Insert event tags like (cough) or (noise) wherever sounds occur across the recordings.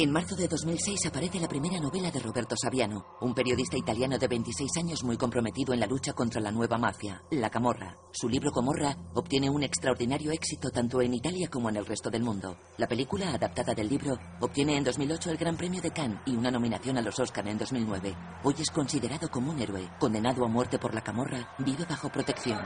En marzo de 2006 aparece la primera novela de Roberto Saviano, un periodista italiano de 26 años muy comprometido en la lucha contra la nueva mafia, la Camorra. Su libro Comorra obtiene un extraordinario éxito tanto en Italia como en el resto del mundo. La película, adaptada del libro, obtiene en 2008 el Gran Premio de Cannes y una nominación a los Oscar en 2009. Hoy es considerado como un héroe, condenado a muerte por la Camorra, vive bajo protección.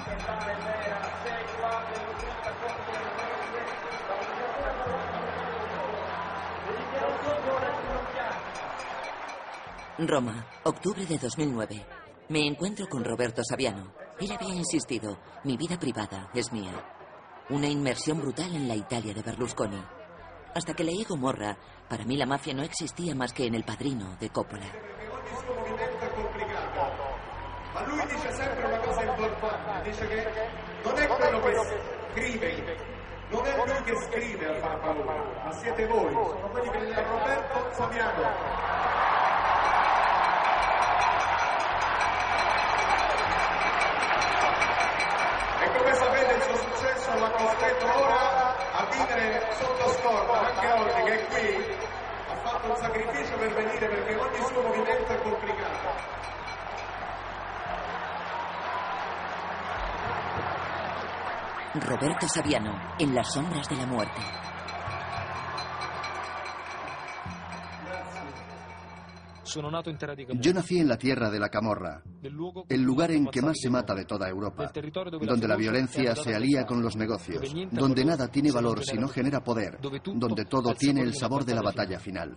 Roma, octubre de 2009. Me encuentro con Roberto Saviano. Él había insistido, mi vida privada es mía. Una inmersión brutal en la Italia de Berlusconi. Hasta que leí Gomorra, para mí la mafia no existía más que en el padrino de Coppola. Non è lui che scrive a far paura, ma siete voi, sono quelli che Roberto Saviano. Vivere sotto scorta, anche oggi che è qui, ha fatto un sacrificio per venire perché ogni suo movimento è complicato. Roberto Saviano, en las sombras de la muerte. Yo nací en la tierra de la Camorra, el lugar en que más se mata de toda Europa, donde la violencia se alía con los negocios, donde nada tiene valor si no genera poder, donde todo tiene el sabor de la batalla final.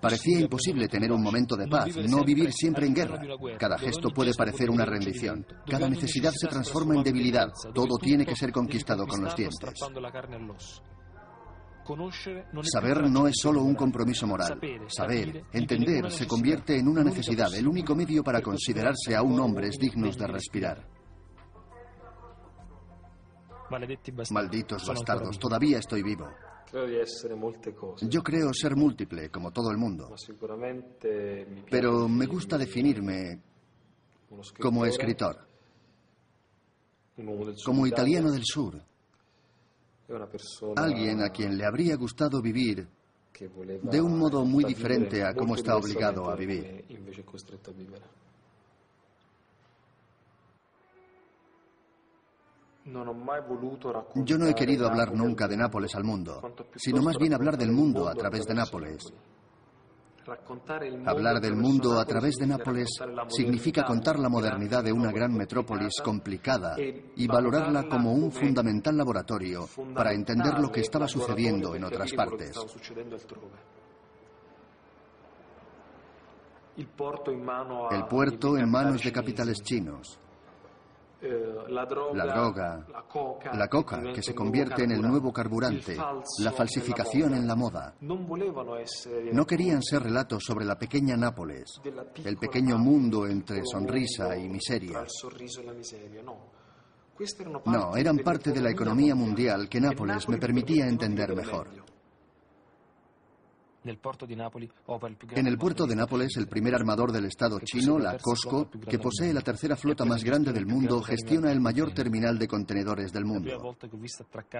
Parecía imposible tener un momento de paz, no vivir siempre en guerra. Cada gesto puede parecer una rendición, cada necesidad se transforma en debilidad, todo tiene que ser conquistado con los dientes. Saber no es solo un compromiso moral. Saber, entender, se convierte en una necesidad, el único medio para considerarse aún hombres dignos de respirar. Malditos bastardos, todavía estoy vivo. Yo creo ser múltiple, como todo el mundo. Pero me gusta definirme como escritor, como italiano del sur. Alguien a quien le habría gustado vivir de un modo muy diferente a cómo está obligado a vivir. Yo no he querido hablar nunca de Nápoles al mundo, sino más bien hablar del mundo a través de Nápoles. Hablar del mundo a través de Nápoles significa contar la modernidad de una gran metrópolis complicada y valorarla como un fundamental laboratorio para entender lo que estaba sucediendo en otras partes. El puerto en manos de capitales chinos. La droga, la coca, que se convierte en el nuevo carburante, la falsificación en la moda. No querían ser relatos sobre la pequeña Nápoles, el pequeño mundo entre sonrisa y miseria. No, eran parte de la economía mundial que Nápoles me permitía entender mejor. En el puerto de Nápoles, el primer armador del Estado chino, la COSCO, que posee la tercera flota más grande del mundo, gestiona el mayor terminal de contenedores del mundo.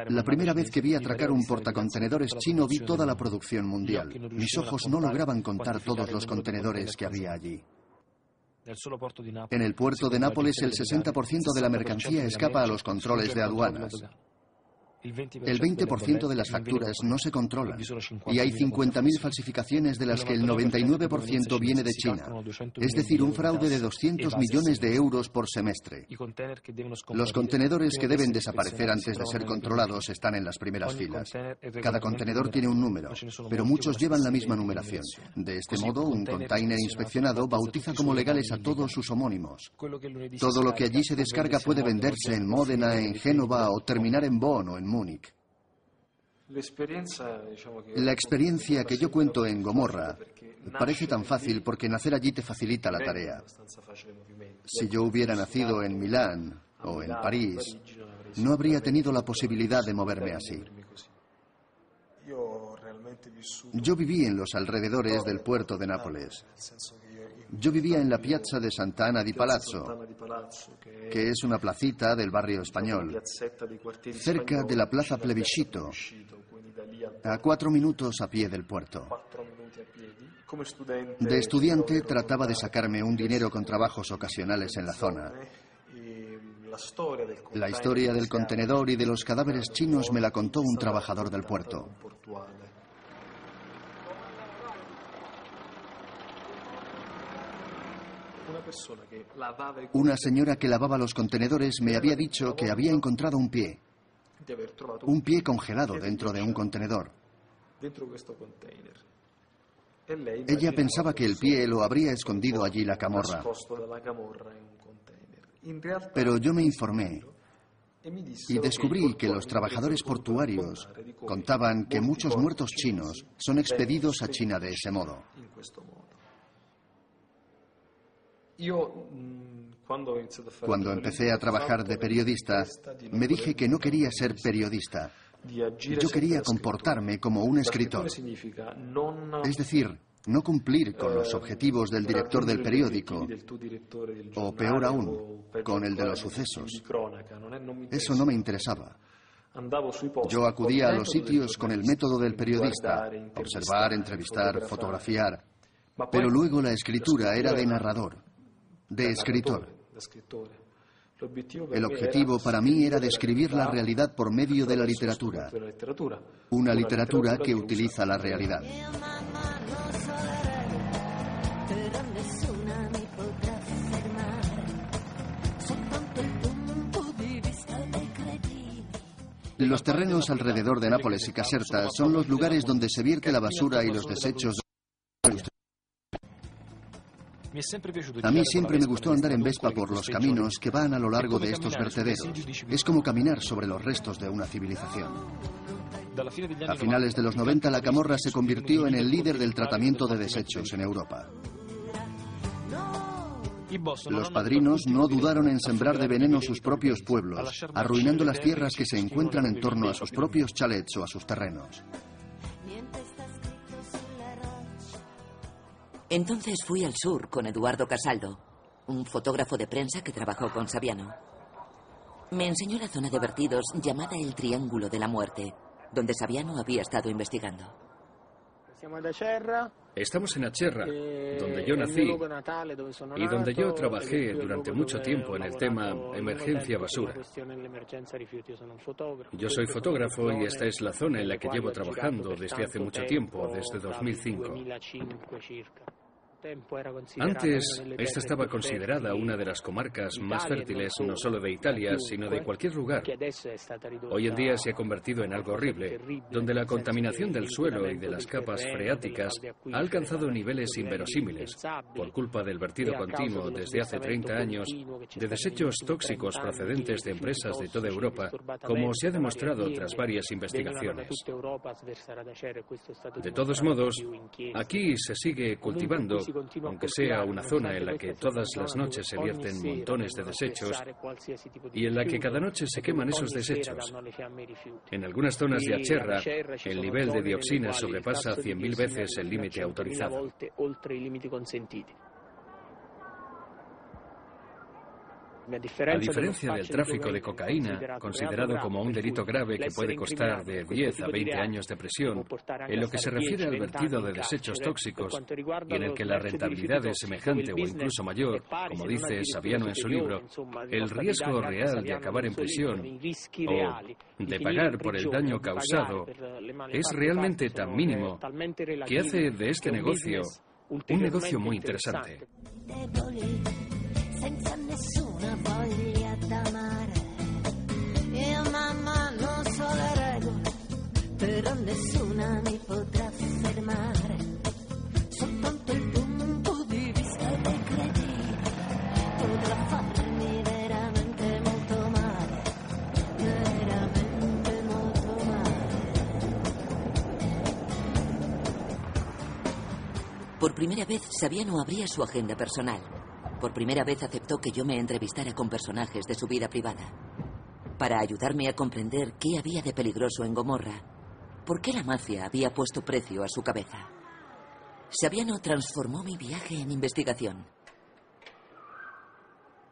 La primera vez que vi atracar un portacontenedores chino vi toda la producción mundial. Mis ojos no lograban contar todos los contenedores que había allí. En el puerto de Nápoles el 60% de la mercancía escapa a los controles de aduanas. El 20% de las facturas no se controlan y hay 50.000 falsificaciones de las que el 99% viene de China, es decir, un fraude de 200 millones de euros por semestre. Los contenedores que deben desaparecer antes de ser controlados están en las primeras filas. Cada contenedor tiene un número, pero muchos llevan la misma numeración. De este modo, un container inspeccionado bautiza como legales a todos sus homónimos. Todo lo que allí se descarga puede venderse en Módena, en Génova o terminar en Bonn o en Múnich. La experiencia que yo cuento en Gomorra parece tan fácil porque nacer allí te facilita la tarea. Si yo hubiera nacido en Milán o en París, no habría tenido la posibilidad de moverme así. Yo viví en los alrededores del puerto de Nápoles. Yo vivía en la piazza de Santa Ana di Palazzo, que es una placita del barrio español, cerca de la plaza Plebiscito, a cuatro minutos a pie del puerto. De estudiante trataba de sacarme un dinero con trabajos ocasionales en la zona. La historia del contenedor y de los cadáveres chinos me la contó un trabajador del puerto. Una señora que lavaba los contenedores me había dicho que había encontrado un pie. Un pie congelado dentro de un contenedor. Ella pensaba que el pie lo habría escondido allí la camorra. Pero yo me informé y descubrí que los trabajadores portuarios contaban que muchos muertos chinos son expedidos a China de ese modo. Cuando empecé a trabajar de periodista, me dije que no quería ser periodista. Yo quería comportarme como un escritor. Es decir, no cumplir con los objetivos del director del periódico, o peor aún, con el de los sucesos. Eso no me interesaba. Yo acudía a los sitios con el método del periodista, observar, entrevistar, fotografiar, pero luego la escritura era de narrador de escritor. El objetivo para mí era describir la realidad por medio de la literatura, una literatura que utiliza la realidad. Los terrenos alrededor de Nápoles y Caserta son los lugares donde se vierte la basura y los desechos a mí siempre me gustó andar en Vespa por los caminos que van a lo largo de estos vertederos. Es como caminar sobre los restos de una civilización. A finales de los 90 la camorra se convirtió en el líder del tratamiento de desechos en Europa. Los padrinos no dudaron en sembrar de veneno sus propios pueblos, arruinando las tierras que se encuentran en torno a sus propios chalets o a sus terrenos. Entonces fui al sur con Eduardo Casaldo, un fotógrafo de prensa que trabajó con Saviano. Me enseñó la zona de vertidos llamada el Triángulo de la Muerte, donde Saviano había estado investigando. Estamos en Acherra, eh, donde yo nací y donde yo trabajé durante mucho tiempo en el tema emergencia basura. Yo soy fotógrafo y esta es la zona en la que llevo trabajando desde hace mucho tiempo, desde 2005. Antes, esta estaba considerada una de las comarcas más fértiles no solo de Italia, sino de cualquier lugar. Hoy en día se ha convertido en algo horrible, donde la contaminación del suelo y de las capas freáticas ha alcanzado niveles inverosímiles por culpa del vertido continuo desde hace 30 años de desechos tóxicos procedentes de empresas de toda Europa, como se ha demostrado tras varias investigaciones. De todos modos, aquí se sigue cultivando aunque sea una zona en la que todas las noches se vierten montones de desechos y en la que cada noche se queman esos desechos. En algunas zonas de Acherra, el nivel de dioxina sobrepasa 100.000 veces el límite autorizado. A diferencia del tráfico de cocaína, considerado como un delito grave que puede costar de 10 a 20 años de prisión, en lo que se refiere al vertido de desechos tóxicos y en el que la rentabilidad es semejante o incluso mayor, como dice Saviano en su libro, el riesgo real de acabar en prisión o de pagar por el daño causado es realmente tan mínimo que hace de este negocio un negocio muy interesante. Senza nessuna voglia d'amare. Io mamma non so le regole, però nessuna mi potrà fermare. Soltanto il punto di vista dei cretini potrà farmi veramente molto male, veramente molto male. Por primera vez, Sabiano abría su agenda personal. Por primera vez aceptó que yo me entrevistara con personajes de su vida privada. Para ayudarme a comprender qué había de peligroso en Gomorra, por qué la mafia había puesto precio a su cabeza. Sabiano transformó mi viaje en investigación.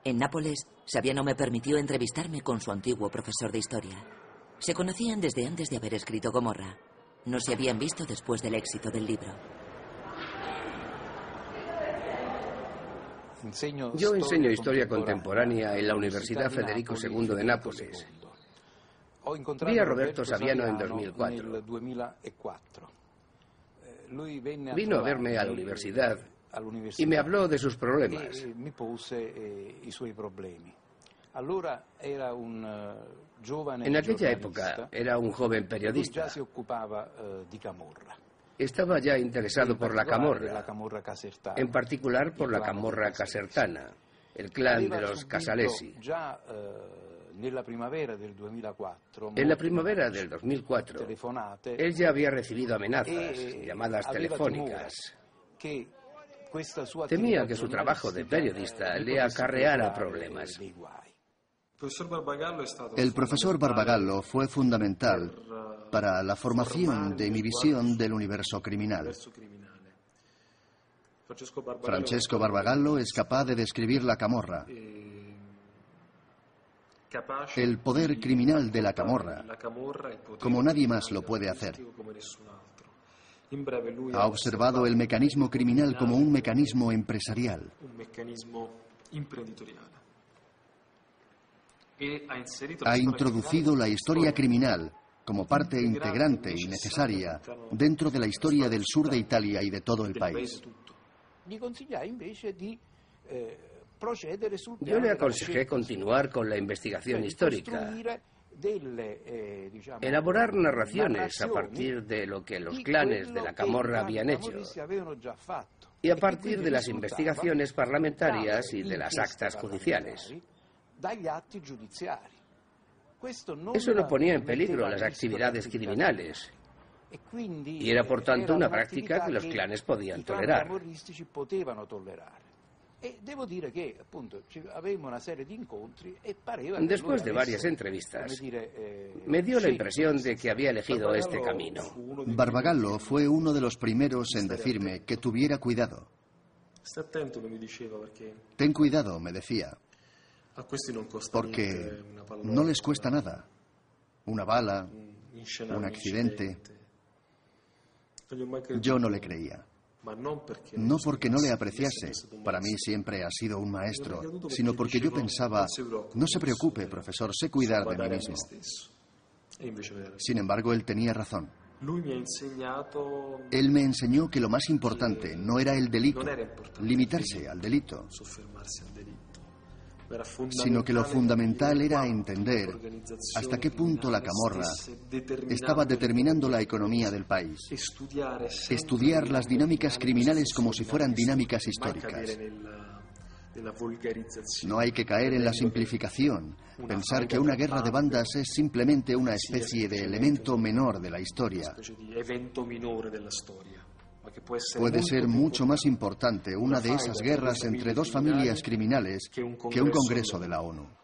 En Nápoles, Sabiano me permitió entrevistarme con su antiguo profesor de historia. Se conocían desde antes de haber escrito Gomorra. No se habían visto después del éxito del libro. Yo enseño historia contemporánea en la Universidad Federico II de Nápoles. Vi a Roberto Saviano en 2004. Eh, Vino a verme a la universidad y me habló de sus problemas. Eh, en aquella época era un joven periodista. Estaba ya interesado por la camorra, en particular por la camorra casertana, el clan de los Casalesi. En la primavera del 2004, él ya había recibido amenazas, llamadas telefónicas. Temía que su trabajo de periodista le acarreara problemas. El profesor Barbagallo fue fundamental para la formación de mi visión del universo criminal. Francesco Barbagallo es capaz de describir la camorra, el poder criminal de la camorra, como nadie más lo puede hacer. Ha observado el mecanismo criminal como un mecanismo empresarial. Ha introducido la historia criminal como parte integrante y necesaria dentro de la historia del sur de Italia y de todo el país. Yo le aconsejé continuar con la investigación histórica, elaborar narraciones a partir de lo que los clanes de la Camorra habían hecho. y a partir de las investigaciones parlamentarias y de las actas judiciales. Eso no ponía en peligro las actividades criminales y era por tanto una práctica que los clanes podían tolerar. Después de varias entrevistas, me dio la impresión de que había elegido este camino. Barbagallo fue uno de los primeros en decirme que tuviera cuidado. Ten cuidado, me decía, porque no les cuesta nada. Una bala, un accidente. Yo no le creía. No porque no le apreciase, para mí siempre ha sido un maestro, sino porque yo pensaba, no se preocupe, profesor, sé cuidar de mí mismo. Sin embargo, él tenía razón. Él me enseñó que lo más importante no era el delito, limitarse al delito, sino que lo fundamental era entender hasta qué punto la camorra estaba determinando la economía del país, estudiar las dinámicas criminales como si fueran dinámicas históricas. No hay que caer en la simplificación, pensar que una guerra de bandas es simplemente una especie de elemento menor de la historia. Puede ser mucho más importante una de esas guerras entre dos familias criminales que un Congreso de la ONU.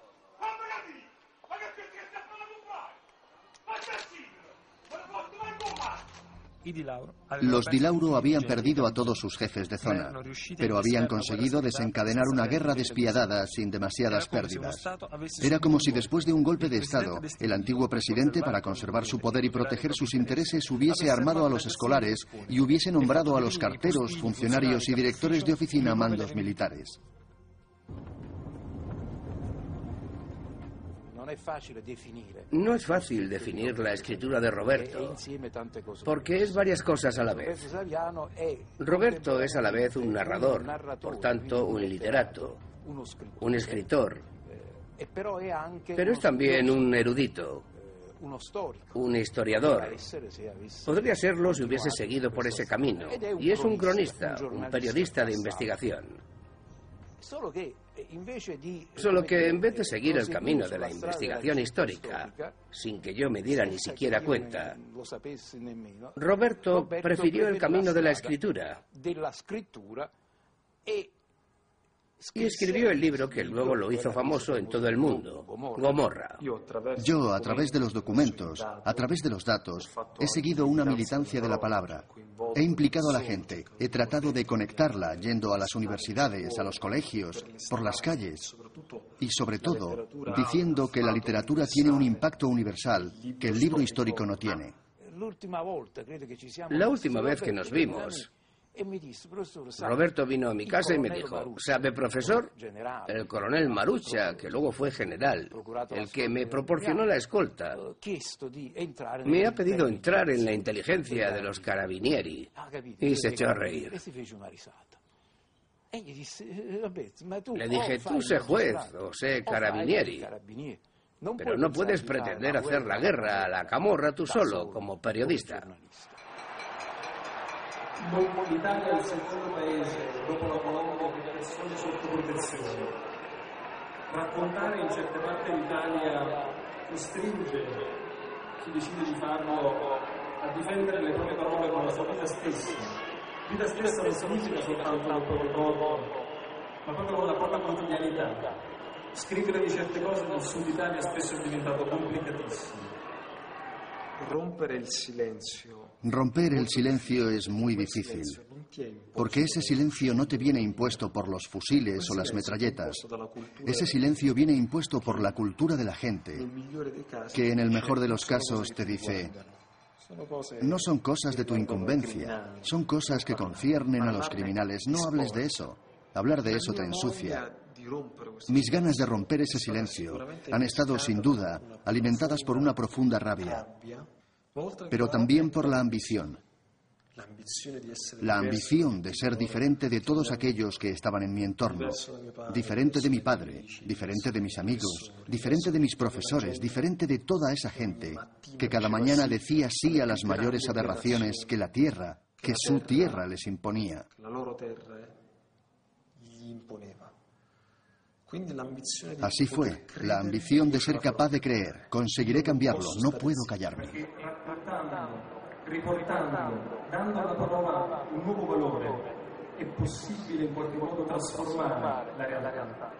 Los Di Lauro habían perdido a todos sus jefes de zona, pero habían conseguido desencadenar una guerra despiadada sin demasiadas pérdidas. Era como si después de un golpe de Estado, el antiguo presidente, para conservar su poder y proteger sus intereses, hubiese armado a los escolares y hubiese nombrado a los carteros, funcionarios y directores de oficina mandos militares. No es fácil definir la escritura de Roberto, porque es varias cosas a la vez. Roberto es a la vez un narrador, por tanto un literato, un escritor, pero es también un erudito, un historiador. Podría serlo si hubiese seguido por ese camino. Y es un cronista, un periodista de investigación. Solo que en vez de seguir el camino de la investigación histórica, sin que yo me diera ni siquiera cuenta, Roberto prefirió el camino de la escritura y escribió el libro que luego lo hizo famoso en todo el mundo, Gomorra. Yo, a través de los documentos, a través de los datos, he seguido una militancia de la palabra. He implicado a la gente, he tratado de conectarla yendo a las universidades, a los colegios, por las calles y sobre todo diciendo que la literatura tiene un impacto universal que el libro histórico no tiene. La última vez que nos vimos, Roberto vino a mi casa y me dijo, ¿sabe, profesor? El coronel Marucha, que luego fue general, el que me proporcionó la escolta, me ha pedido entrar en la inteligencia de los carabinieri. Y se echó a reír. Le dije, tú sé juez o sé carabinieri, pero no puedes pretender hacer la guerra a la camorra tú solo, como periodista. L'Italia è il secondo paese, dopo la Polonia, di persone sotto protezione. Raccontare in certe parti d'Italia costringe chi decide di farlo a difendere le proprie parole con la sua vita stessa. Vita stessa non significa soltanto il proprio corpo, ma proprio con la propria quotidianità. Scrivere di certe cose nel sud Italia spesso è diventato complicatissimo. Romper el silencio. Romper el silencio es muy difícil, porque ese silencio no te viene impuesto por los fusiles o las metralletas. Ese silencio viene impuesto por la cultura de la gente, que en el mejor de los casos te dice, no son cosas de tu incumbencia, son cosas que conciernen a los criminales, no hables de eso. Hablar de eso te ensucia. Mis ganas de romper ese silencio han estado, sin duda, alimentadas por una profunda rabia, pero también por la ambición. La ambición de ser diferente de todos aquellos que estaban en mi entorno, diferente de mi padre, diferente de mis amigos, diferente de mis profesores, diferente de toda esa gente que cada mañana decía sí a las mayores aberraciones que la tierra, que su tierra les imponía. Así fue, la ambición de ser capaz de creer. Conseguiré cambiarlo, no puedo callarme. Riportando, dando alla parola un nuovo valore, è possibile in qualche modo trasformare la realtà.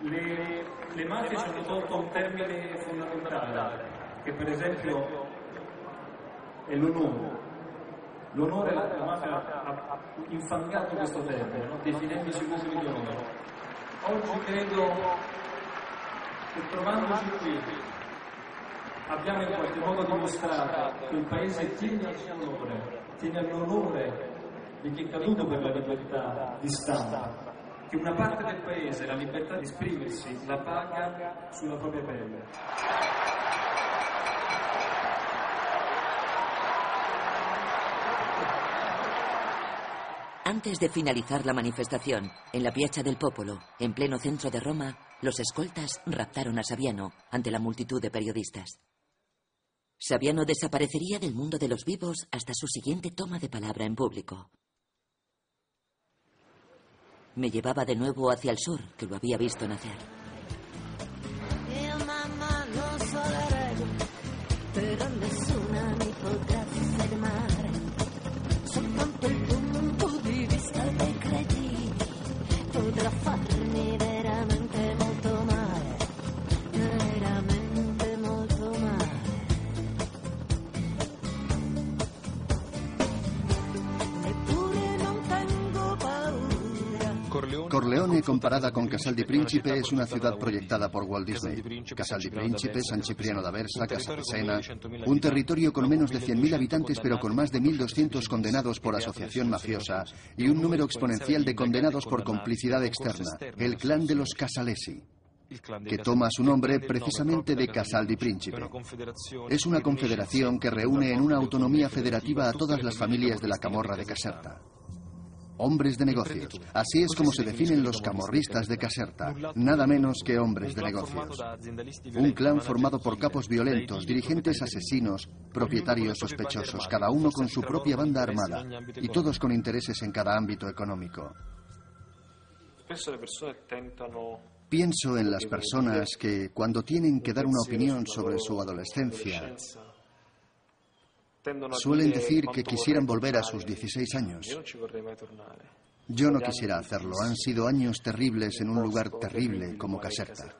Le, le mafie ci hanno tolto un termine fondamentale, che per esempio è l'onore. L'onore, la, la mafia ha infangato questo termine, no? definendosi uomini di onore. Oggi credo che trovandoci qui abbiamo in qualche modo dimostrato che il Paese tiene al suo onore, tiene all'onore di chi è caduto per la libertà di stampa, che una parte del Paese la libertà di esprimersi la paga sulla propria pelle. Antes de finalizar la manifestación, en la Piazza del Popolo, en pleno centro de Roma, los escoltas raptaron a Saviano ante la multitud de periodistas. Saviano desaparecería del mundo de los vivos hasta su siguiente toma de palabra en público. Me llevaba de nuevo hacia el sur, que lo había visto nacer. Corleone comparada con Casal di Principe es una ciudad proyectada por Walt Disney. Casal di Principe, San Cipriano d'Aversa, Casapesena, un territorio con menos de 100.000 habitantes pero con más de 1.200 condenados por asociación mafiosa y un número exponencial de condenados por complicidad externa, el clan de los Casalesi que toma su nombre precisamente de Casal di Principe. Es una confederación que reúne en una autonomía federativa a todas las familias de la Camorra de Caserta. Hombres de negocios. Así es como se definen los camorristas de Caserta, nada menos que hombres de negocios. Un clan formado por capos violentos, dirigentes asesinos, propietarios sospechosos, cada uno con su propia banda armada y todos con intereses en cada ámbito económico. Pienso en las personas que, cuando tienen que dar una opinión sobre su adolescencia, suelen decir que quisieran volver a sus 16 años. Yo no quisiera hacerlo. Han sido años terribles en un lugar terrible como Caserta.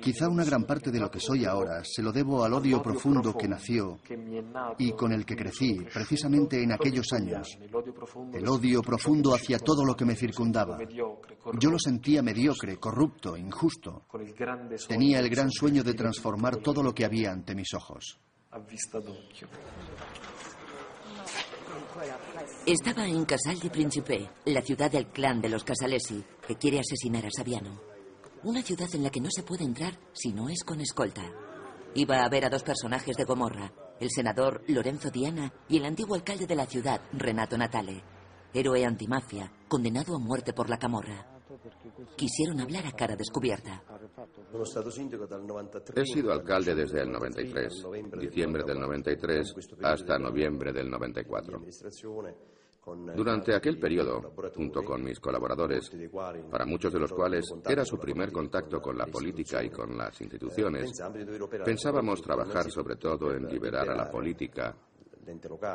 Quizá una gran parte de lo que soy ahora se lo debo al odio profundo que nació y con el que crecí precisamente en aquellos años. El odio profundo hacia todo lo que me circundaba. Yo lo sentía mediocre, corrupto, injusto. Tenía el gran sueño de transformar todo lo que había ante mis ojos. Estaba en Casal di Principe, la ciudad del clan de los Casalesi, que quiere asesinar a Saviano. Una ciudad en la que no se puede entrar si no es con escolta. Iba a ver a dos personajes de Gomorra, el senador Lorenzo Diana y el antiguo alcalde de la ciudad, Renato Natale, héroe antimafia, condenado a muerte por la camorra. Quisieron hablar a cara descubierta. He sido alcalde desde el 93, diciembre del 93 hasta noviembre del 94. Durante aquel periodo, junto con mis colaboradores, para muchos de los cuales era su primer contacto con la política y con las instituciones, pensábamos trabajar sobre todo en liberar a la política,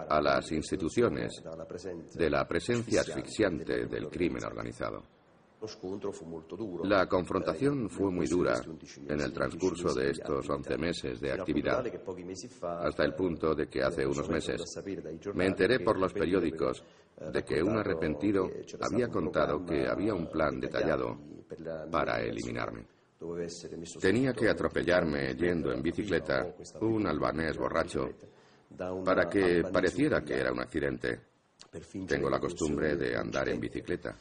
a las instituciones, de la presencia asfixiante del crimen organizado. La confrontación fue muy dura en el transcurso de estos 11 meses de actividad, hasta el punto de que hace unos meses me enteré por los periódicos de que un arrepentido había contado que había un plan detallado para eliminarme. Tenía que atropellarme yendo en bicicleta un albanés borracho para que pareciera que era un accidente. Tengo la costumbre de andar en bicicleta.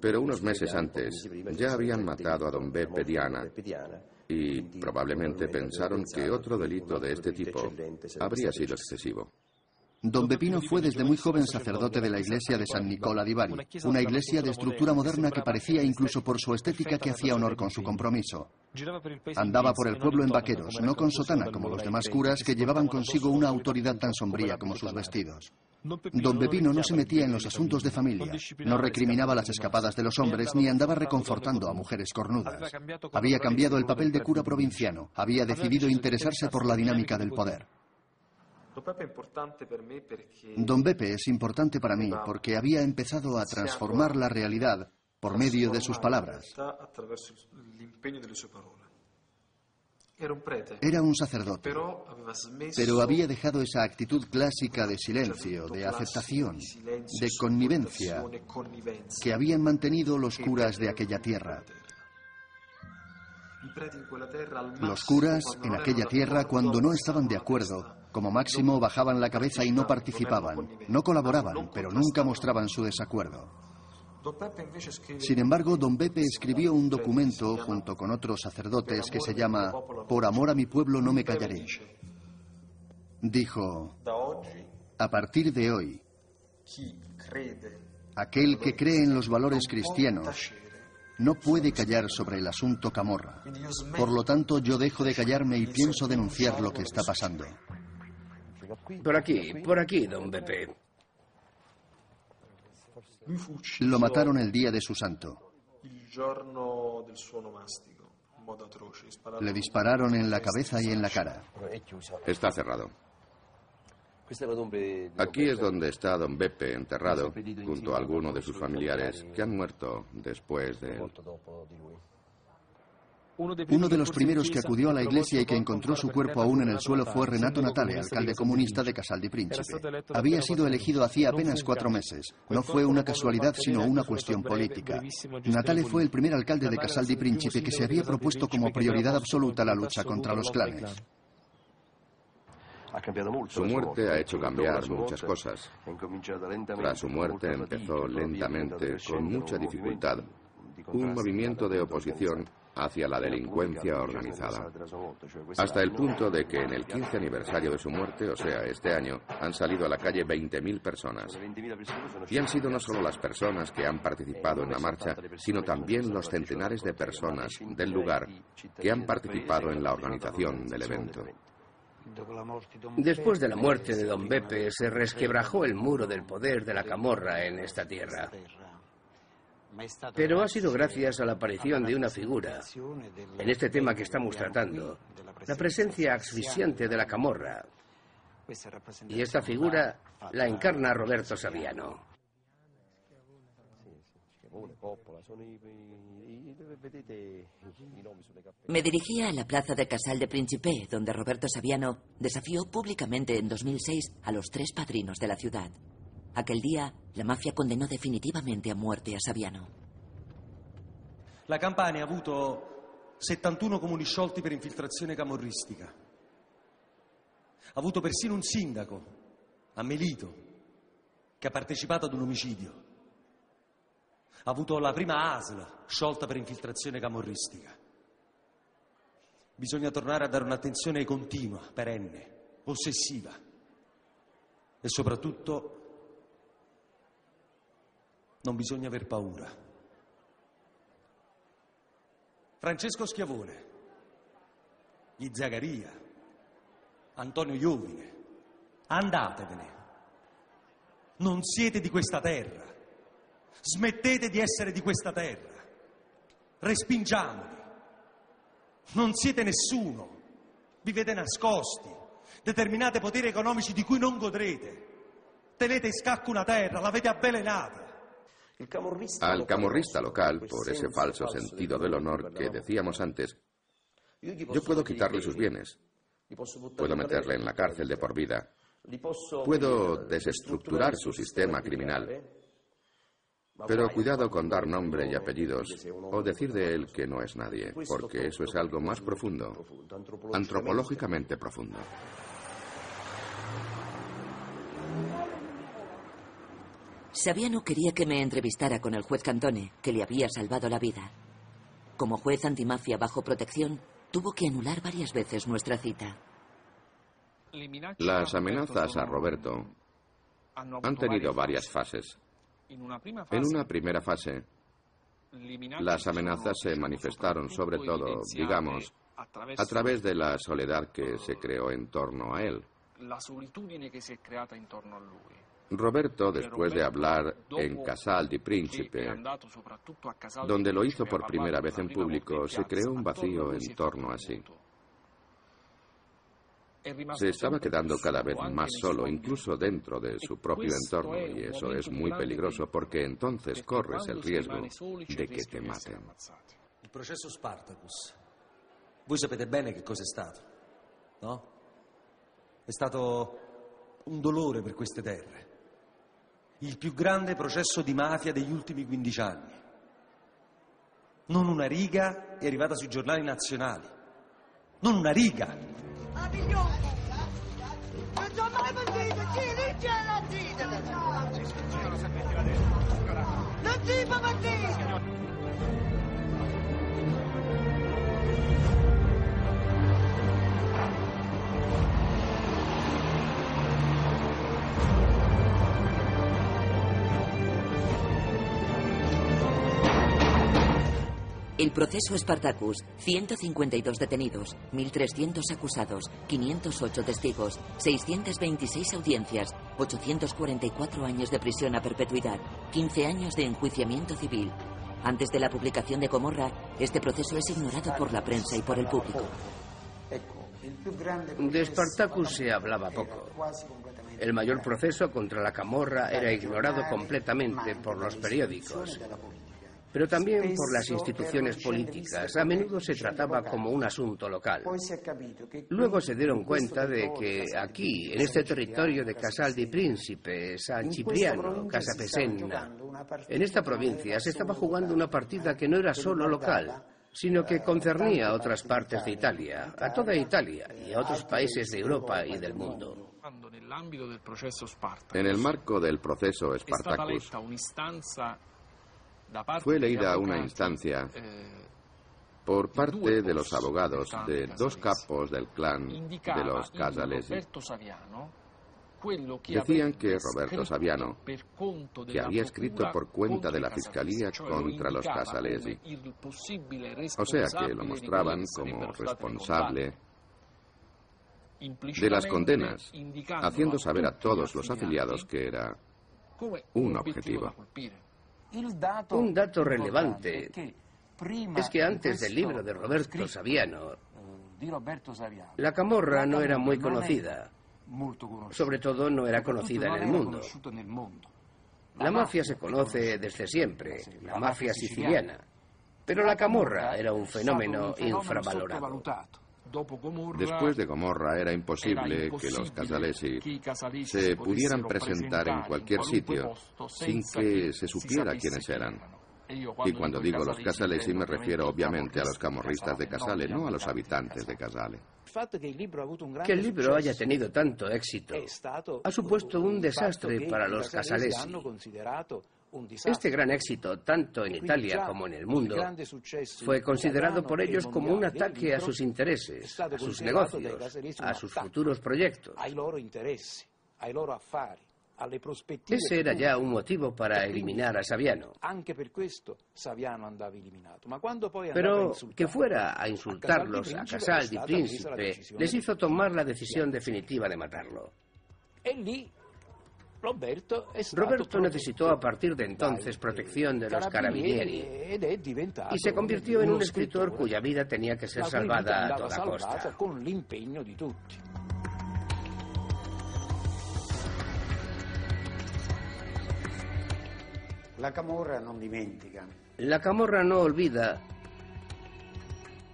Pero unos meses antes ya habían matado a don Beppe Diana y probablemente pensaron que otro delito de este tipo habría sido excesivo. Don Pepino fue desde muy joven sacerdote de la iglesia de San Nicola di Bari, una iglesia de estructura moderna que parecía incluso por su estética que hacía honor con su compromiso. Andaba por el pueblo en vaqueros, no con sotana como los demás curas que llevaban consigo una autoridad tan sombría como sus vestidos. Don Pepino no se metía en los asuntos de familia, no recriminaba las escapadas de los hombres ni andaba reconfortando a mujeres cornudas. Había cambiado el papel de cura provinciano, había decidido interesarse por la dinámica del poder. Don Beppe es importante para mí porque había empezado a transformar la realidad por medio de sus palabras. Era un sacerdote, pero había dejado esa actitud clásica de silencio, de aceptación, de connivencia que habían mantenido los curas de aquella tierra. Los curas en aquella tierra, cuando no estaban de acuerdo, como máximo bajaban la cabeza y no participaban, no colaboraban, pero nunca mostraban su desacuerdo. Sin embargo, don Beppe escribió un documento junto con otros sacerdotes que se llama Por amor a mi pueblo no me callaré. Dijo, a partir de hoy, aquel que cree en los valores cristianos no puede callar sobre el asunto Camorra. Por lo tanto, yo dejo de callarme y pienso denunciar lo que está pasando. Por aquí, por aquí, don Beppe. Lo mataron el día de su santo. Le dispararon en la cabeza y en la cara. Está cerrado. Aquí es donde está don Beppe enterrado, junto a alguno de sus familiares que han muerto después de él. Uno de los primeros que acudió a la iglesia y que encontró su cuerpo aún en el suelo fue Renato Natale, alcalde comunista de Casal di Principe. Había sido elegido hacía apenas cuatro meses. No fue una casualidad, sino una cuestión política. Natale fue el primer alcalde de Casal di Principe que se había propuesto como prioridad absoluta la lucha contra los clanes. Su muerte ha hecho cambiar muchas cosas. Tras su muerte empezó lentamente, con mucha dificultad, un movimiento de oposición hacia la delincuencia organizada. Hasta el punto de que en el 15 aniversario de su muerte, o sea, este año, han salido a la calle 20.000 personas. Y han sido no solo las personas que han participado en la marcha, sino también los centenares de personas del lugar que han participado en la organización del evento. Después de la muerte de Don Beppe, se resquebrajó el muro del poder de la camorra en esta tierra. Pero ha sido gracias a la aparición de una figura, en este tema que estamos tratando, la presencia asfixiante de la camorra. Y esta figura la encarna Roberto Saviano. Me dirigía a la plaza de Casal de Principe, donde Roberto Saviano desafió públicamente en 2006 a los tres padrinos de la ciudad. Aquel día, la mafia condenò definitivamente a muerte a Saviano. La Campania ha avuto 71 comuni sciolti per infiltrazione camorristica. Ha avuto persino un sindaco, a Melito, che ha partecipato ad un omicidio. Ha avuto la prima ASL sciolta per infiltrazione camorristica. Bisogna tornare a dare un'attenzione continua, perenne, ossessiva e soprattutto non bisogna aver paura. Francesco Schiavone, gli Zagaria, Antonio Iovine, andatevene. Non siete di questa terra. Smettete di essere di questa terra. Respingiamoli. Non siete nessuno. Vivete nascosti. Determinate poteri economici di cui non godrete. Tenete in scacco una terra, l'avete avvelenata. Al camorrista local, por ese falso sentido del honor que decíamos antes, yo puedo quitarle sus bienes, puedo meterle en la cárcel de por vida, puedo desestructurar su sistema criminal, pero cuidado con dar nombre y apellidos o decir de él que no es nadie, porque eso es algo más profundo, antropológicamente profundo. Saviano quería que me entrevistara con el juez Cantone, que le había salvado la vida. Como juez antimafia bajo protección, tuvo que anular varias veces nuestra cita. Las amenazas a Roberto han tenido varias fases. En una primera fase, las amenazas se manifestaron sobre todo, digamos, a través de la soledad que se creó en torno a él. Roberto, después de hablar en Casal di Principe, donde lo hizo por primera vez en público, se creó un vacío en torno a sí. Se estaba quedando cada vez más solo, incluso dentro de su propio entorno, y eso es muy peligroso porque entonces corres el riesgo de que te maten. Il processo Spartacus. Voi sapete bene che cosa è stato, no? È stato un dolore per queste terre. Il più grande processo di mafia degli ultimi 15 anni. Non una riga è arrivata sui giornali nazionali. Non una riga. Non si può El proceso Spartacus, 152 detenidos, 1.300 acusados, 508 testigos, 626 audiencias, 844 años de prisión a perpetuidad, 15 años de enjuiciamiento civil. Antes de la publicación de Comorra, este proceso es ignorado por la prensa y por el público. De Spartacus se hablaba poco. El mayor proceso contra la camorra era ignorado completamente por los periódicos. Pero también por las instituciones políticas. A menudo se trataba como un asunto local. Luego se dieron cuenta de que aquí, en este territorio de Casal di Príncipe, San Cipriano, Casapesenna, en esta provincia se estaba jugando una partida que no era solo local, sino que concernía a otras partes de Italia, a toda Italia y a otros países de Europa y del mundo. En el marco del proceso Spartacus, fue leída una instancia por parte de los abogados de dos capos del clan de los Casalesi. Decían que Roberto Saviano, que había escrito por cuenta de la Fiscalía contra los Casalesi, o sea que lo mostraban como responsable de las condenas, haciendo saber a todos los afiliados que era un objetivo. Un dato relevante es que antes del libro de Roberto Saviano, la camorra no era muy conocida. Sobre todo no era conocida en el mundo. La mafia se conoce desde siempre, la mafia siciliana. Pero la camorra era un fenómeno infravalorado. Después de Gomorra era imposible que los Casalesi se pudieran presentar en cualquier sitio sin que se supiera quiénes eran. Y cuando digo los Casalesi me refiero obviamente a los camorristas de Casale, no a los habitantes de Casale. Que el libro haya tenido tanto éxito ha supuesto un desastre para los Casalesi. Este gran éxito, tanto en Italia como en el mundo, fue considerado por ellos como un ataque a sus intereses, a sus negocios, a sus futuros proyectos. Ese era ya un motivo para eliminar a Saviano. Pero que fuera a insultarlos a Casal di Príncipe les hizo tomar la decisión definitiva de matarlo. Roberto necesitó a partir de entonces protección de los carabinieri y se convirtió en un escritor cuya vida tenía que ser salvada a toda costa. La camorra no dimentica. La camorra no olvida.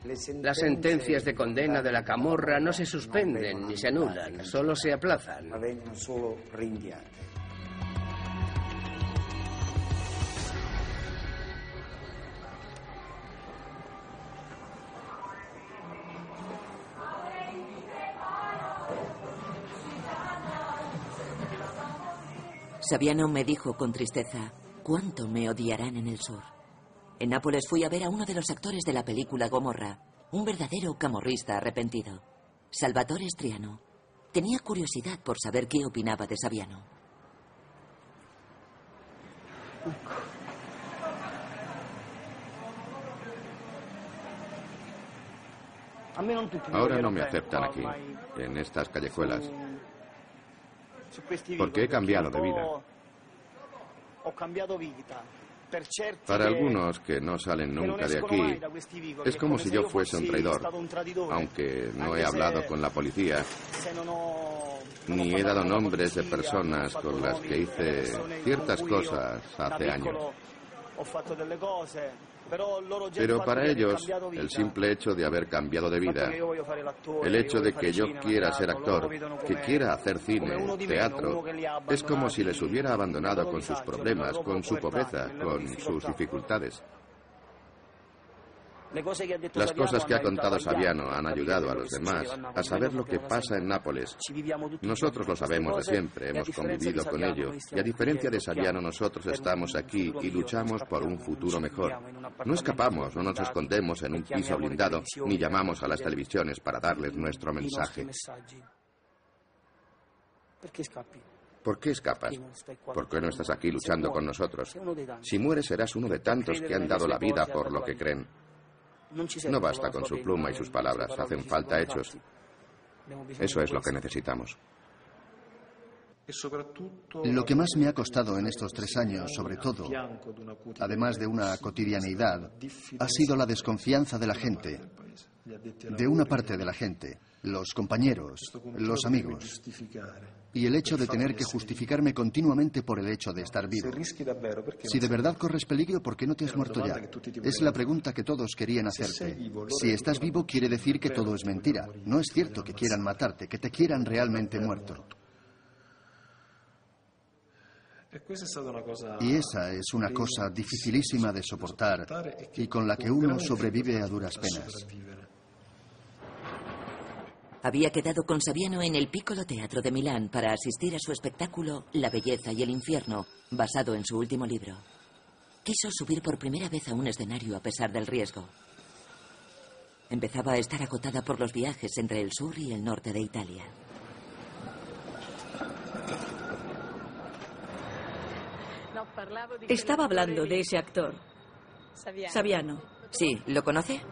Las sentencias de condena de la camorra no se suspenden ni se anulan, solo se aplazan. Saviano me dijo con tristeza, ¿cuánto me odiarán en el sur? En Nápoles fui a ver a uno de los actores de la película Gomorra, un verdadero camorrista arrepentido, Salvatore Striano. Tenía curiosidad por saber qué opinaba de Saviano. Ahora no me aceptan aquí, en estas callejuelas, porque he cambiado de vida. Para algunos que no salen nunca de aquí, es como si yo fuese un traidor, aunque no he hablado con la policía, ni he dado nombres de personas con las que hice ciertas cosas hace años. Pero para ellos, el simple hecho de haber cambiado de vida, el hecho de que yo quiera ser actor, que quiera hacer cine, teatro, es como si les hubiera abandonado con sus problemas, con su pobreza, con sus dificultades. Las cosas que ha contado Saviano han ayudado a los demás a saber lo que pasa en Nápoles. Nosotros lo sabemos de siempre, hemos convivido con ello. Y a diferencia de Saviano, nosotros estamos aquí y luchamos por un futuro mejor. No escapamos, no nos escondemos en un piso blindado, ni llamamos a las televisiones para darles nuestro mensaje. ¿Por qué escapas? ¿Por qué no estás aquí luchando con nosotros? Si mueres serás uno de tantos que han dado la vida por lo que creen. No basta con su pluma y sus palabras, hacen falta hechos. Eso es lo que necesitamos. Lo que más me ha costado en estos tres años, sobre todo, además de una cotidianeidad, ha sido la desconfianza de la gente, de una parte de la gente, los compañeros, los amigos, y el hecho de tener que justificarme continuamente por el hecho de estar vivo. Si de verdad corres peligro, ¿por qué no te has muerto ya? Es la pregunta que todos querían hacerte. Si estás vivo, quiere decir que todo es mentira. No es cierto que quieran matarte, que te quieran realmente muerto. Y esa es una cosa dificilísima de soportar y con la que uno sobrevive a duras penas. Había quedado con Saviano en el Piccolo Teatro de Milán para asistir a su espectáculo La belleza y el infierno, basado en su último libro. Quiso subir por primera vez a un escenario a pesar del riesgo. Empezaba a estar agotada por los viajes entre el sur y el norte de Italia. Estaba hablando de ese actor, Saviano. Sí, ¿lo conoce?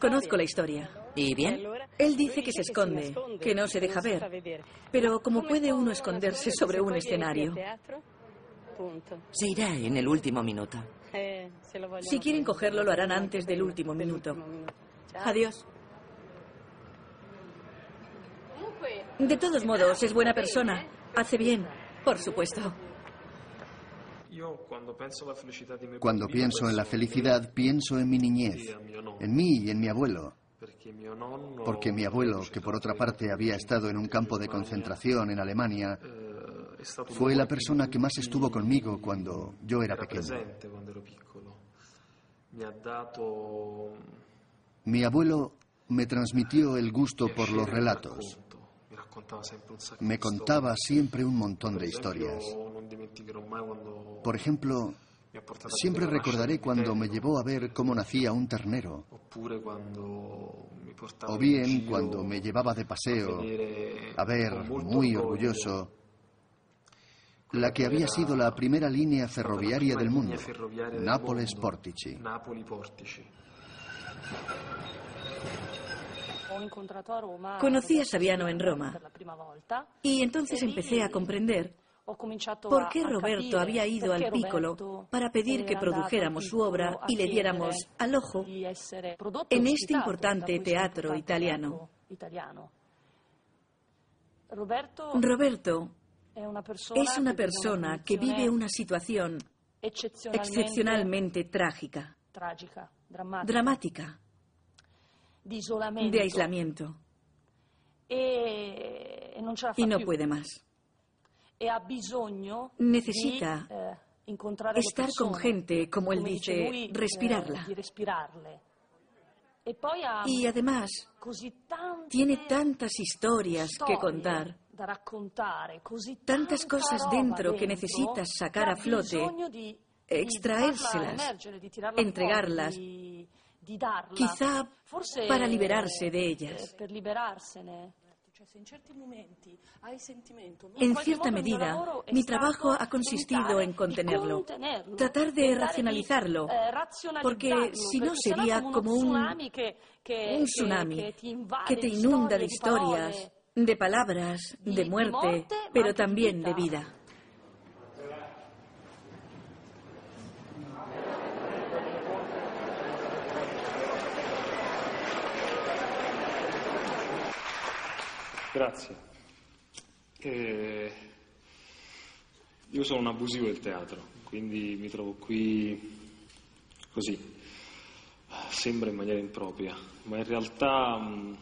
Conozco la historia. ¿Y bien? Él dice que se esconde, que no se deja ver. Pero ¿cómo puede uno esconderse sobre un escenario? Se irá en el último minuto. Si quieren cogerlo, lo harán antes del último minuto. Adiós. De todos modos, es buena persona. Hace bien, por supuesto. Cuando pienso en la felicidad, pienso en mi niñez, en mí y en mi abuelo. Porque mi abuelo, que por otra parte había estado en un campo de concentración en Alemania, fue la persona que más estuvo conmigo cuando yo era pequeño. Mi abuelo me transmitió el gusto por los relatos. Me contaba siempre un montón de historias. Por ejemplo, siempre recordaré cuando me llevó a ver cómo nacía un ternero. O bien cuando me llevaba de paseo a ver, muy orgulloso, la que había sido la primera línea ferroviaria del mundo, Nápoles-Portici. Conocí a Saviano en Roma y entonces empecé a comprender por qué Roberto había ido al Piccolo para pedir que produjéramos su obra y le diéramos al ojo en este importante teatro italiano. Roberto es una persona que vive una situación excepcionalmente trágica, dramática de aislamiento. E y no puede más. E Necesita eh, estar con gente, como él dice, eh, respirarla. E Y además, tiene tantas historias que contar, tantas cosas dentro que necesitas sacar a flote, extraérselas, entregarlas, quizá para liberarse de ellas. En cierta medida, mi trabajo ha consistido en contenerlo, tratar de racionalizarlo, porque si no sería como un, un tsunami que te inunda de historias, de palabras, de muerte, pero también de vida. Grazie. E... Io sono un abusivo del teatro, quindi mi trovo qui così. Sembra in maniera impropria, ma in realtà mh,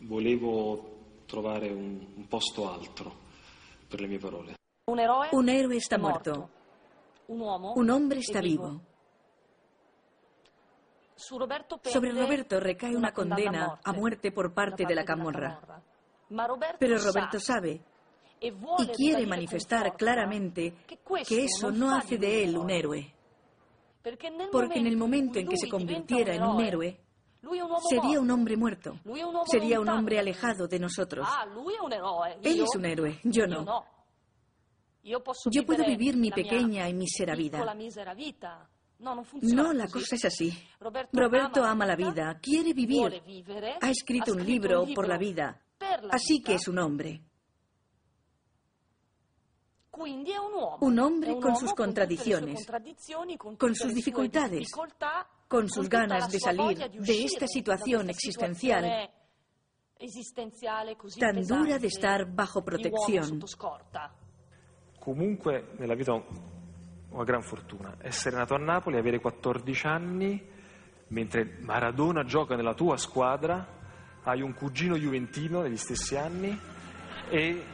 volevo trovare un, un, posto altro per le mie parole. Un eroe, un eroe sta morto. Un uomo un hombre está vivo. Sobre Roberto recae una condena a muerte por parte de la Camorra. Pero Roberto sabe y quiere manifestar claramente que eso no hace de él un héroe. Porque en el momento en que se convirtiera en un héroe, sería un hombre muerto. Sería un hombre alejado de nosotros. Él es un héroe, yo no. Yo puedo vivir mi pequeña y mísera vida. No, la cosa es así. Roberto ama la vida, quiere vivir. Ha escrito un libro por la vida, así que es un hombre. Un hombre con sus contradicciones, con sus dificultades, con sus ganas de salir de esta situación existencial tan dura de estar bajo protección. Comunque nella vita una gran fortuna, essere nato a Napoli, avere 14 anni, mentre Maradona gioca nella tua squadra, hai un cugino juventino negli stessi anni e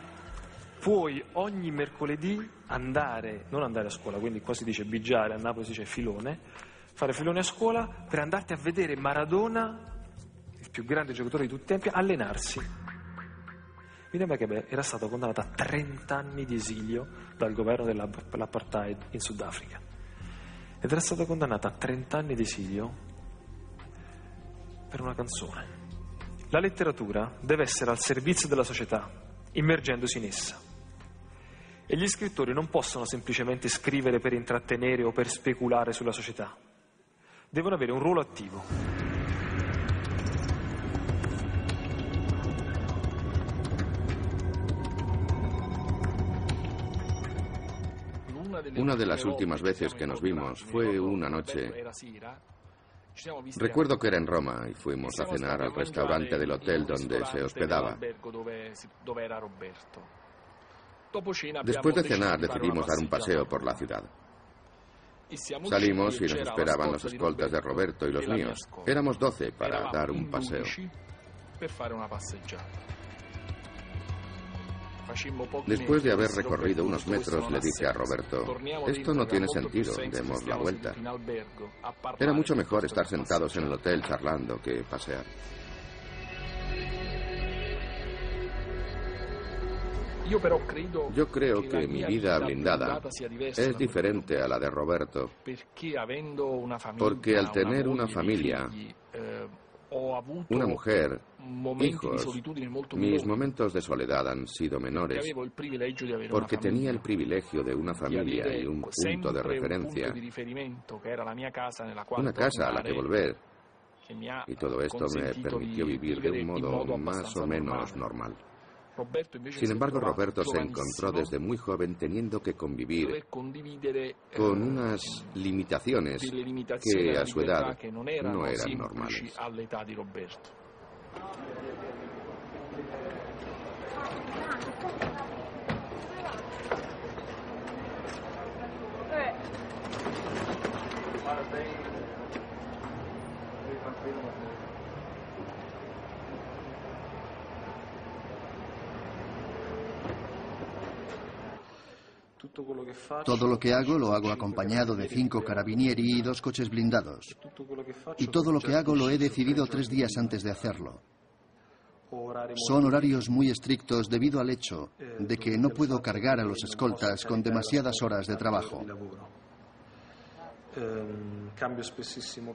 puoi ogni mercoledì andare, non andare a scuola, quindi qua si dice bigiare, a Napoli si dice filone, fare filone a scuola per andarti a vedere Maradona, il più grande giocatore di tutti i tempi, allenarsi. William Bekebe era stato condannato a 30 anni di esilio dal governo dell'apartheid in Sudafrica ed era stato condannato a 30 anni di esilio per una canzone. La letteratura deve essere al servizio della società, immergendosi in essa. E gli scrittori non possono semplicemente scrivere per intrattenere o per speculare sulla società. Devono avere un ruolo attivo. Una de las últimas veces que nos vimos fue una noche. Recuerdo que era en Roma y fuimos a cenar al restaurante del hotel donde se hospedaba. Después de cenar decidimos dar un paseo por la ciudad. Salimos y nos esperaban los escoltas de Roberto y los míos. Éramos doce para dar un paseo. Después de haber recorrido unos metros, le dije a Roberto, esto no tiene sentido, demos la vuelta. Era mucho mejor estar sentados en el hotel charlando que pasear. Yo creo que mi vida blindada es diferente a la de Roberto, porque al tener una familia, una mujer, hijos, mis momentos de soledad han sido menores porque tenía el privilegio de una familia y un punto de referencia, una casa a la que volver. Y todo esto me permitió vivir de un modo más o menos normal. Sin embargo, Roberto se encontró desde muy joven teniendo que convivir con unas limitaciones que a su edad no eran normales. Todo lo que hago lo hago acompañado de cinco carabinieri y dos coches blindados. Y todo lo que hago lo he decidido tres días antes de hacerlo. Son horarios muy estrictos debido al hecho de que no puedo cargar a los escoltas con demasiadas horas de trabajo.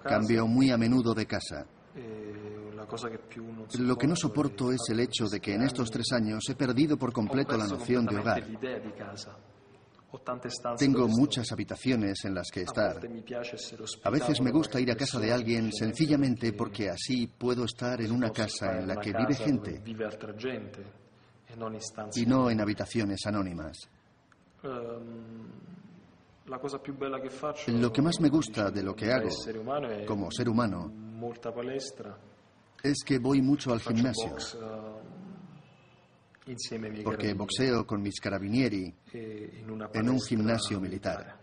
Cambio muy a menudo de casa. Lo que no soporto es el hecho de que en estos tres años he perdido por completo la noción de hogar. Tengo muchas habitaciones en las que estar. A veces me gusta ir a casa de alguien sencillamente porque así puedo estar en una casa en la que vive gente y no en habitaciones anónimas. Lo que más me gusta de lo que hago como ser humano es que voy mucho al gimnasio porque boxeo con mis carabinieri en un gimnasio militar.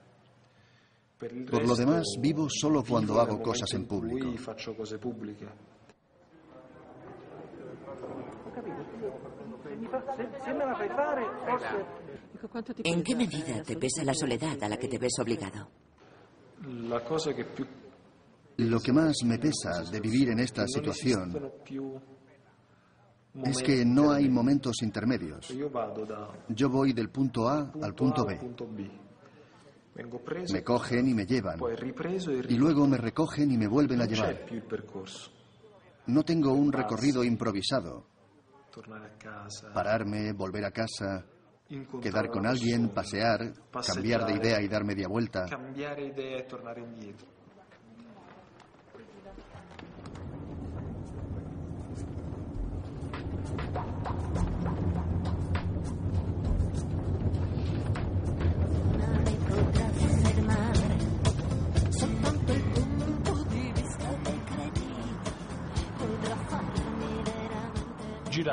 Por lo demás, vivo solo cuando hago cosas en público. ¿En qué medida te pesa la soledad a la que te ves obligado? Lo que más me pesa de vivir en esta situación es que no hay momentos intermedios. Yo voy del punto A al punto B. Me cogen y me llevan. Y luego me recogen y me vuelven a llevar. No tengo un recorrido improvisado. Pararme, volver a casa, quedar con alguien, pasear, cambiar de idea y dar media vuelta.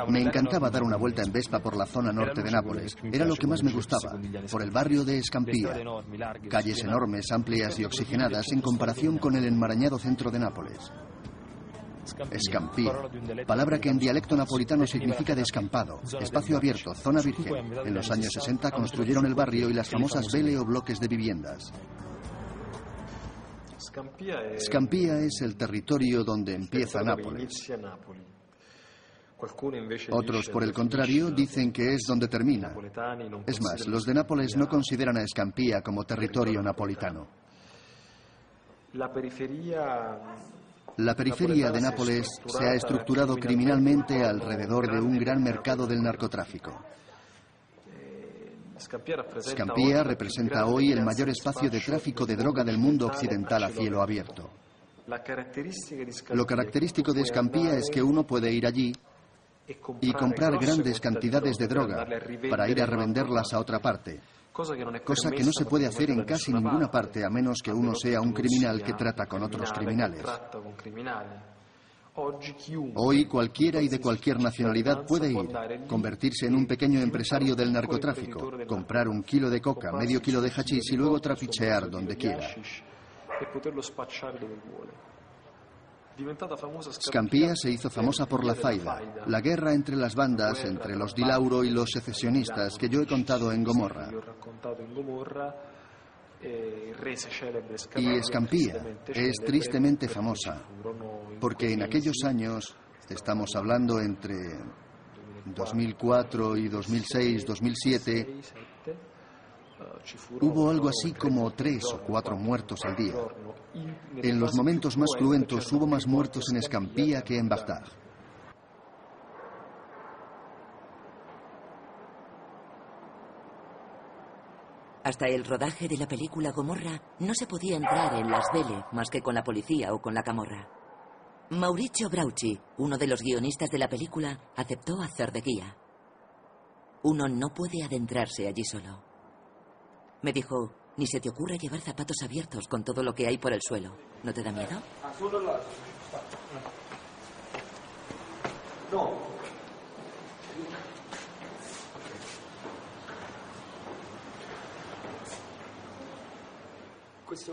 Me encantaba dar una vuelta en Vespa por la zona norte de Nápoles. Era lo que más me gustaba, por el barrio de Escampía. Calles enormes, amplias y oxigenadas en comparación con el enmarañado centro de Nápoles. Escampía, palabra que en dialecto napolitano significa descampado, espacio abierto, zona virgen. En los años 60 construyeron el barrio y las famosas vele o bloques de viviendas. Scampia es el territorio donde empieza Nápoles. Otros, por el contrario, dicen que es donde termina. Es más, los de Nápoles no consideran a Scampia como territorio napolitano. La periferia de Nápoles se ha estructurado criminalmente alrededor de un gran mercado del narcotráfico. Scampia representa hoy el mayor espacio de tráfico de droga del mundo occidental a cielo abierto. Lo característico de Scampia es que uno puede ir allí y comprar grandes cantidades de droga para ir a revenderlas a otra parte, cosa que no se puede hacer en casi ninguna parte a menos que uno sea un criminal que trata con otros criminales. Hoy cualquiera y de cualquier nacionalidad puede ir, convertirse en un pequeño empresario del narcotráfico, comprar un kilo de coca, medio kilo de hachís y luego trafichear donde quiera. Scampia se hizo famosa por la faida, la guerra entre las bandas, entre los Di Lauro y los secesionistas que yo he contado en Gomorra. Y Scampia es tristemente famosa porque en aquellos años, estamos hablando entre 2004 y 2006, 2007, hubo algo así como tres o cuatro muertos al día. En los momentos más cruentos hubo más muertos en Escampía que en Bagdad. Hasta el rodaje de la película Gomorra no se podía entrar en Las Vele más que con la policía o con la camorra. Mauricio Brauchi, uno de los guionistas de la película, aceptó hacer de guía. Uno no puede adentrarse allí solo. Me dijo, ni se te ocurra llevar zapatos abiertos con todo lo que hay por el suelo. ¿No te da miedo? No.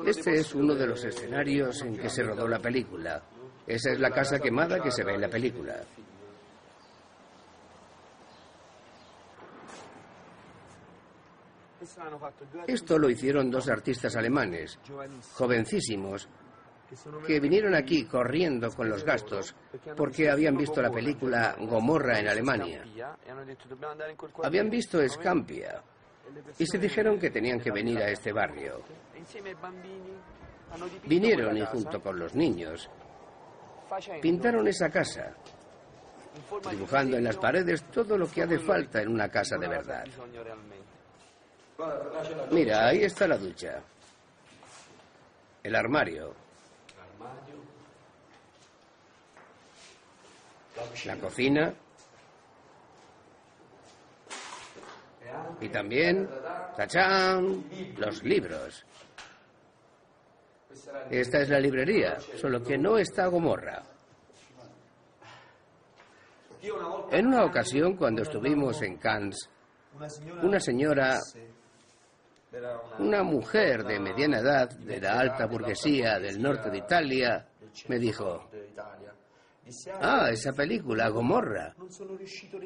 Este es uno de los escenarios en que se rodó la película. Esa es la casa quemada que se ve en la película. Esto lo hicieron dos artistas alemanes, jovencísimos, que vinieron aquí corriendo con los gastos porque habían visto la película Gomorra en Alemania. Habían visto Escampia y se dijeron que tenían que venir a este barrio. Vinieron y junto con los niños pintaron esa casa, dibujando en las paredes todo lo que hace falta en una casa de verdad. Mira, ahí está la ducha, el armario, la cocina y también, tachán, los libros. Esta es la librería, solo que no está Gomorra. En una ocasión, cuando estuvimos en Cannes, una señora, una mujer de mediana edad, de la alta burguesía del norte de Italia, me dijo, Ah, esa película, Gomorra.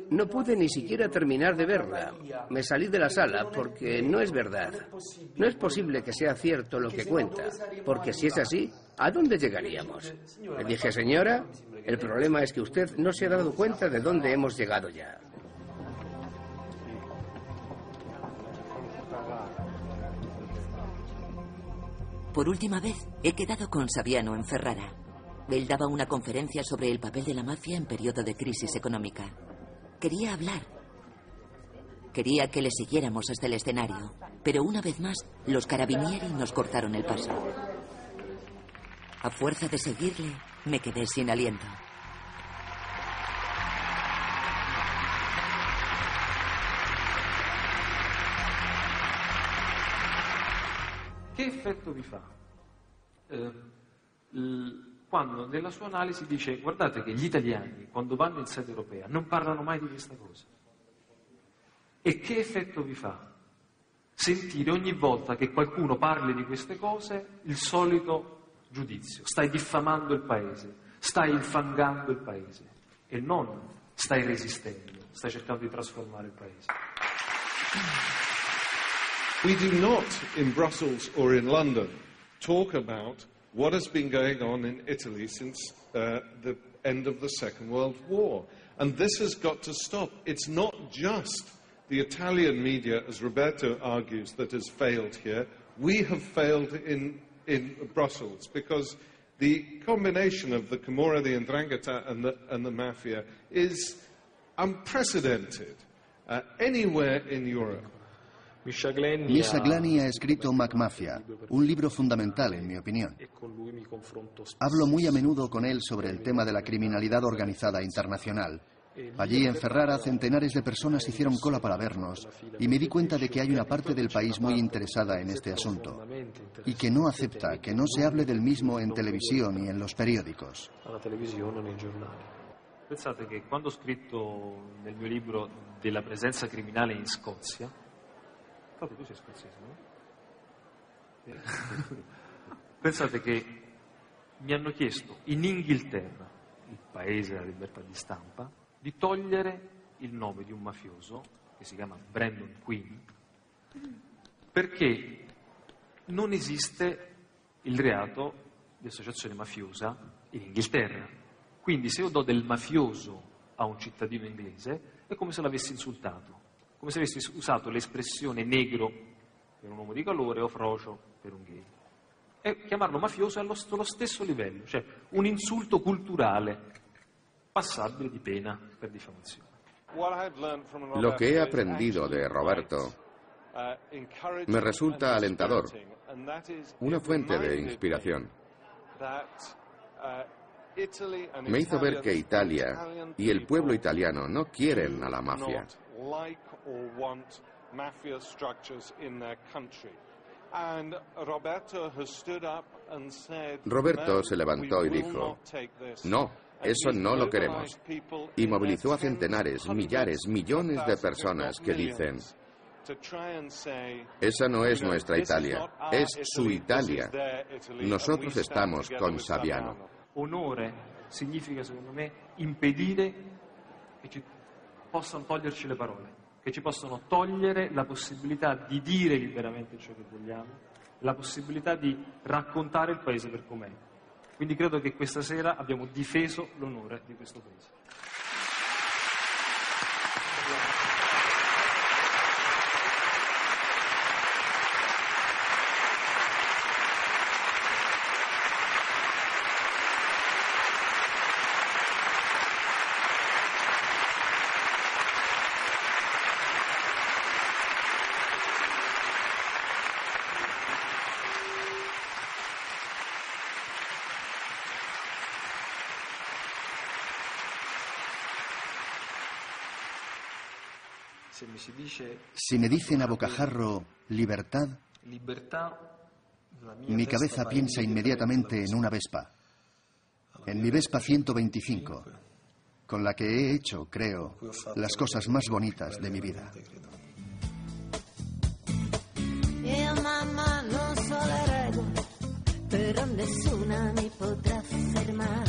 No pude ni siquiera terminar de verla. Me salí de la sala porque no es verdad. No es posible que sea cierto lo que cuenta, porque si es así, ¿a dónde llegaríamos? Le dije, señora, el problema es que usted no se ha dado cuenta de dónde hemos llegado ya. Por última vez, he quedado con Saviano en Ferrara. Él daba una conferencia sobre el papel de la mafia en periodo de crisis económica. Quería hablar. Quería que le siguiéramos hasta el escenario, pero una vez más los carabinieri nos cortaron el paso. A fuerza de seguirle, me quedé sin aliento. ¿Qué efecto vi fa? Eh, quando nella sua analisi dice guardate che gli italiani quando vanno in sede europea non parlano mai di questa cosa. E che effetto vi fa? Sentire ogni volta che qualcuno parli di queste cose il solito giudizio, stai diffamando il paese, stai infangando il paese e non stai resistendo, stai cercando di trasformare il paese. We do not in Brussels or in London talk about what has been going on in Italy since uh, the end of the Second World War. And this has got to stop. It's not just the Italian media, as Roberto argues, that has failed here. We have failed in, in Brussels because the combination of the Camorra, the Ndrangheta, and the, and the mafia is unprecedented uh, anywhere in Europe. Misha Glani ha escrito MacMafia, un libro fundamental en mi opinión. Hablo muy a menudo con él sobre el tema de la criminalidad organizada internacional. Allí en Ferrara centenares de personas hicieron cola para vernos y me di cuenta de que hay una parte del país muy interesada en este asunto y que no acepta que no se hable del mismo en televisión y en los periódicos. Pensate che quando ho scritto nel mio libro della presenza criminale in Scozia, Proprio tu sei scozzese, no? (laughs) Pensate che mi hanno chiesto in Inghilterra, il paese della libertà di stampa, di togliere il nome di un mafioso che si chiama Brandon Quinn perché non esiste il reato di associazione mafiosa in Inghilterra. Quindi se io do del mafioso a un cittadino inglese è come se l'avessi insultato come se avessi usato l'espressione negro per un uomo di calore o frocio per un gay. E chiamarlo mafioso è allo, stesso livello, cioè un insulto culturale passabile di pena per diffamazione. Lo que he aprendido de Roberto me resulta alentador, una fuente de inspiración. Me hizo ver que Italia y el pueblo italiano no quieren a la mafia. Roberto se levantó y dijo, no, eso no lo queremos. Y movilizó a centenares, millares, millones de personas que dicen, esa no es nuestra Italia, es su Italia. Nosotros estamos con Saviano. Onore significa, secondo me, impedire che ci possano toglierci le parole, che ci possano togliere la possibilità di dire liberamente ciò che vogliamo, la possibilità di raccontare il paese per com'è. Quindi credo che questa sera abbiamo difeso l'onore di questo paese. Si me dicen a bocajarro libertad, mi cabeza piensa inmediatamente en una Vespa, en mi Vespa 125, con la que he hecho, creo, las cosas más bonitas de mi vida. Io mamma non solo erego, però nessuna mi potrà fermare.